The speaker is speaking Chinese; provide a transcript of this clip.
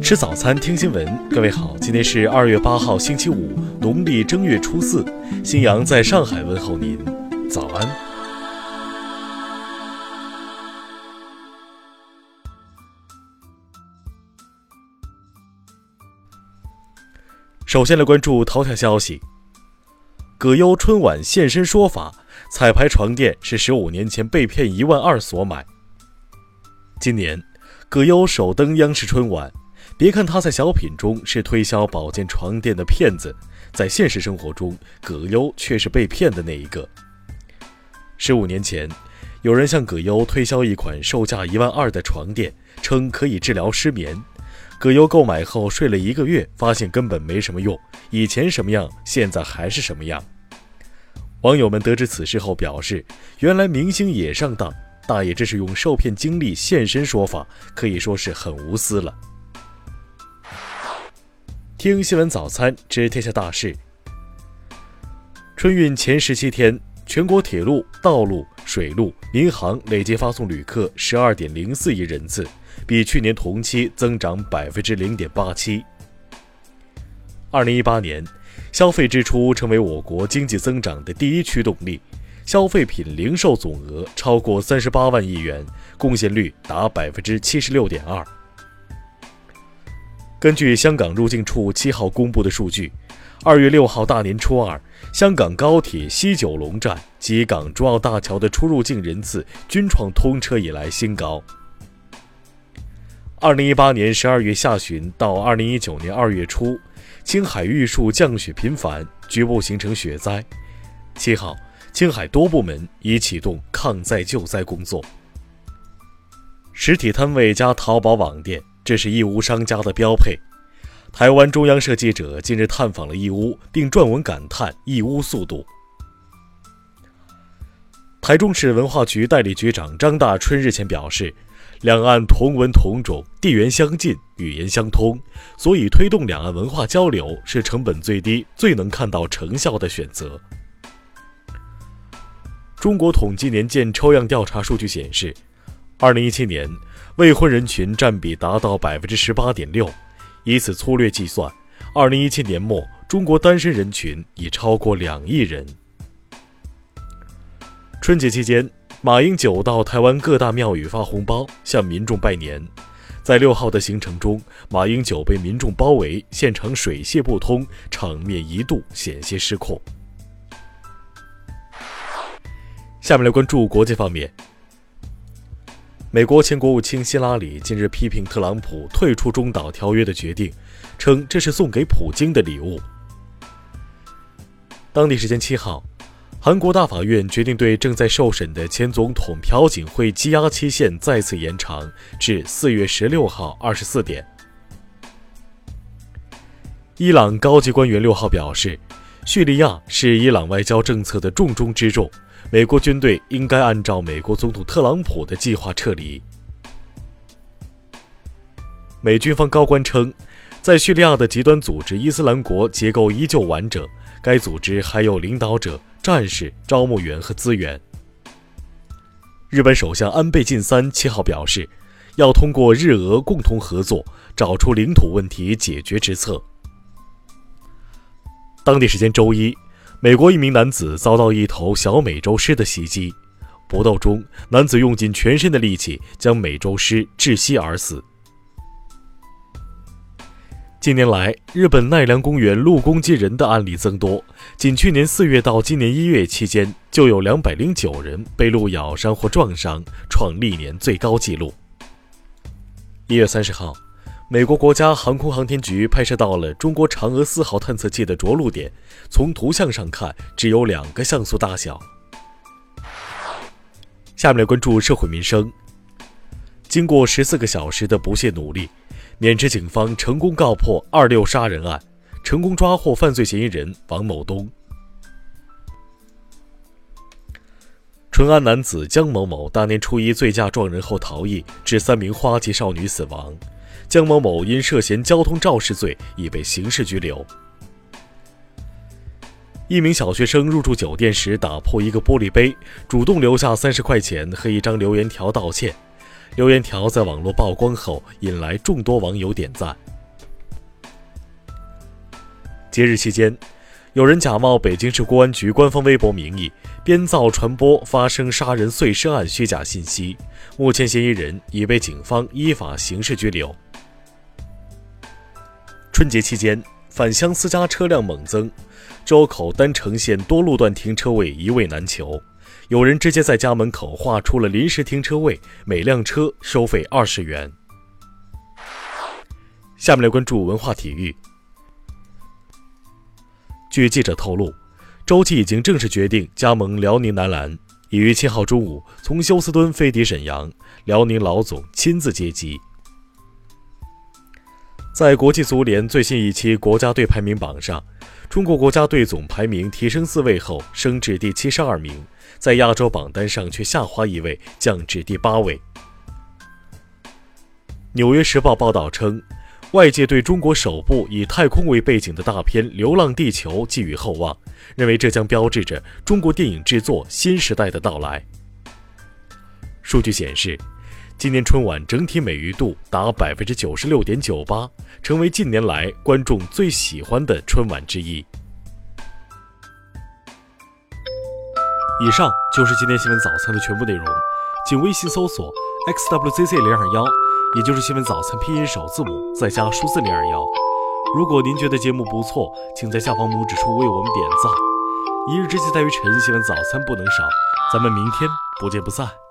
吃早餐，听新闻。各位好，今天是二月八号，星期五，农历正月初四。新阳在上海问候您，早安。首先来关注头条消息：葛优春晚现身说法，彩排床垫是十五年前被骗一万二所买。今年，葛优首登央视春晚。别看他在小品中是推销保健床垫的骗子，在现实生活中，葛优却是被骗的那一个。十五年前，有人向葛优推销一款售价一万二的床垫，称可以治疗失眠。葛优购买后睡了一个月，发现根本没什么用，以前什么样，现在还是什么样。网友们得知此事后表示，原来明星也上当，大爷这是用受骗经历现身说法，可以说是很无私了。听新闻早餐知天下大事。春运前十七天，全国铁路、道路、水路、民航累计发送旅客十二点零四亿人次，比去年同期增长百分之零点八七。二零一八年，消费支出成为我国经济增长的第一驱动力，消费品零售总额超过三十八万亿元，贡献率达百分之七十六点二。根据香港入境处七号公布的数据，二月六号大年初二，香港高铁西九龙站及港珠澳大桥的出入境人次均创通车以来新高。二零一八年十二月下旬到二零一九年二月初，青海玉树降雪频繁，局部形成雪灾。七号，青海多部门已启动抗灾救灾工作。实体摊位加淘宝网店。这是义乌商家的标配。台湾中央社记者近日探访了义乌，并撰文感叹义乌速度。台中市文化局代理局长张大春日前表示，两岸同文同种，地缘相近，语言相通，所以推动两岸文化交流是成本最低、最能看到成效的选择。中国统计年鉴抽样调查数据显示，二零一七年。未婚人群占比达到百分之十八点六，以此粗略计算，二零一七年末中国单身人群已超过两亿人。春节期间，马英九到台湾各大庙宇发红包，向民众拜年。在六号的行程中，马英九被民众包围，现场水泄不通，场面一度险些失控。下面来关注国际方面。美国前国务卿希拉里近日批评特朗普退出中导条约的决定，称这是送给普京的礼物。当地时间七号，韩国大法院决定对正在受审的前总统朴槿惠羁押期限再次延长至四月十六号二十四点。伊朗高级官员六号表示，叙利亚是伊朗外交政策的重中之重。美国军队应该按照美国总统特朗普的计划撤离。美军方高官称，在叙利亚的极端组织伊斯兰国结构依旧完整，该组织还有领导者、战士、招募员和资源。日本首相安倍晋三七号表示，要通过日俄共同合作，找出领土问题解决之策。当地时间周一。美国一名男子遭到一头小美洲狮的袭击，搏斗中，男子用尽全身的力气将美洲狮窒息而死。近年来，日本奈良公园鹿攻击人的案例增多，仅去年四月到今年一月期间，就有两百零九人被鹿咬伤或撞伤，创历年最高纪录。一月三十号。美国国家航空航天局拍摄到了中国嫦娥四号探测器的着陆点，从图像上看，只有两个像素大小。下面来关注社会民生。经过十四个小时的不懈努力，渑池警方成功告破二六杀人案，成功抓获犯罪嫌疑人王某东。淳安男子江某某大年初一醉驾撞人后逃逸，致三名花季少女死亡。江某某因涉嫌交通肇事罪已被刑事拘留。一名小学生入住酒店时打破一个玻璃杯，主动留下三十块钱和一张留言条道歉。留言条在网络曝光后，引来众多网友点赞。节日期间，有人假冒北京市公安局官方微博名义，编造传播发生杀人碎尸案虚假信息，目前嫌疑人已被警方依法刑事拘留。春节期间，返乡私家车辆猛增，周口郸城县多路段停车位一位难求，有人直接在家门口画出了临时停车位，每辆车收费二十元。下面来关注文化体育。据记者透露，周琦已经正式决定加盟辽宁男篮，已于七号中午从休斯敦飞抵沈阳，辽宁老总亲自接机。在国际足联最新一期国家队排名榜上，中国国家队总排名提升四位后升至第七十二名，在亚洲榜单上却下滑一位，降至第八位。《纽约时报》报道称。外界对中国首部以太空为背景的大片《流浪地球》寄予厚望，认为这将标志着中国电影制作新时代的到来。数据显示，今年春晚整体美誉度达百分之九十六点九八，成为近年来观众最喜欢的春晚之一。以上就是今天新闻早餐的全部内容，请微信搜索 xwzc 零二幺。也就是新闻早餐拼音首字母再加数字零二幺。如果您觉得节目不错，请在下方拇指处为我们点赞。一日之计在于晨，新闻早餐不能少。咱们明天不见不散。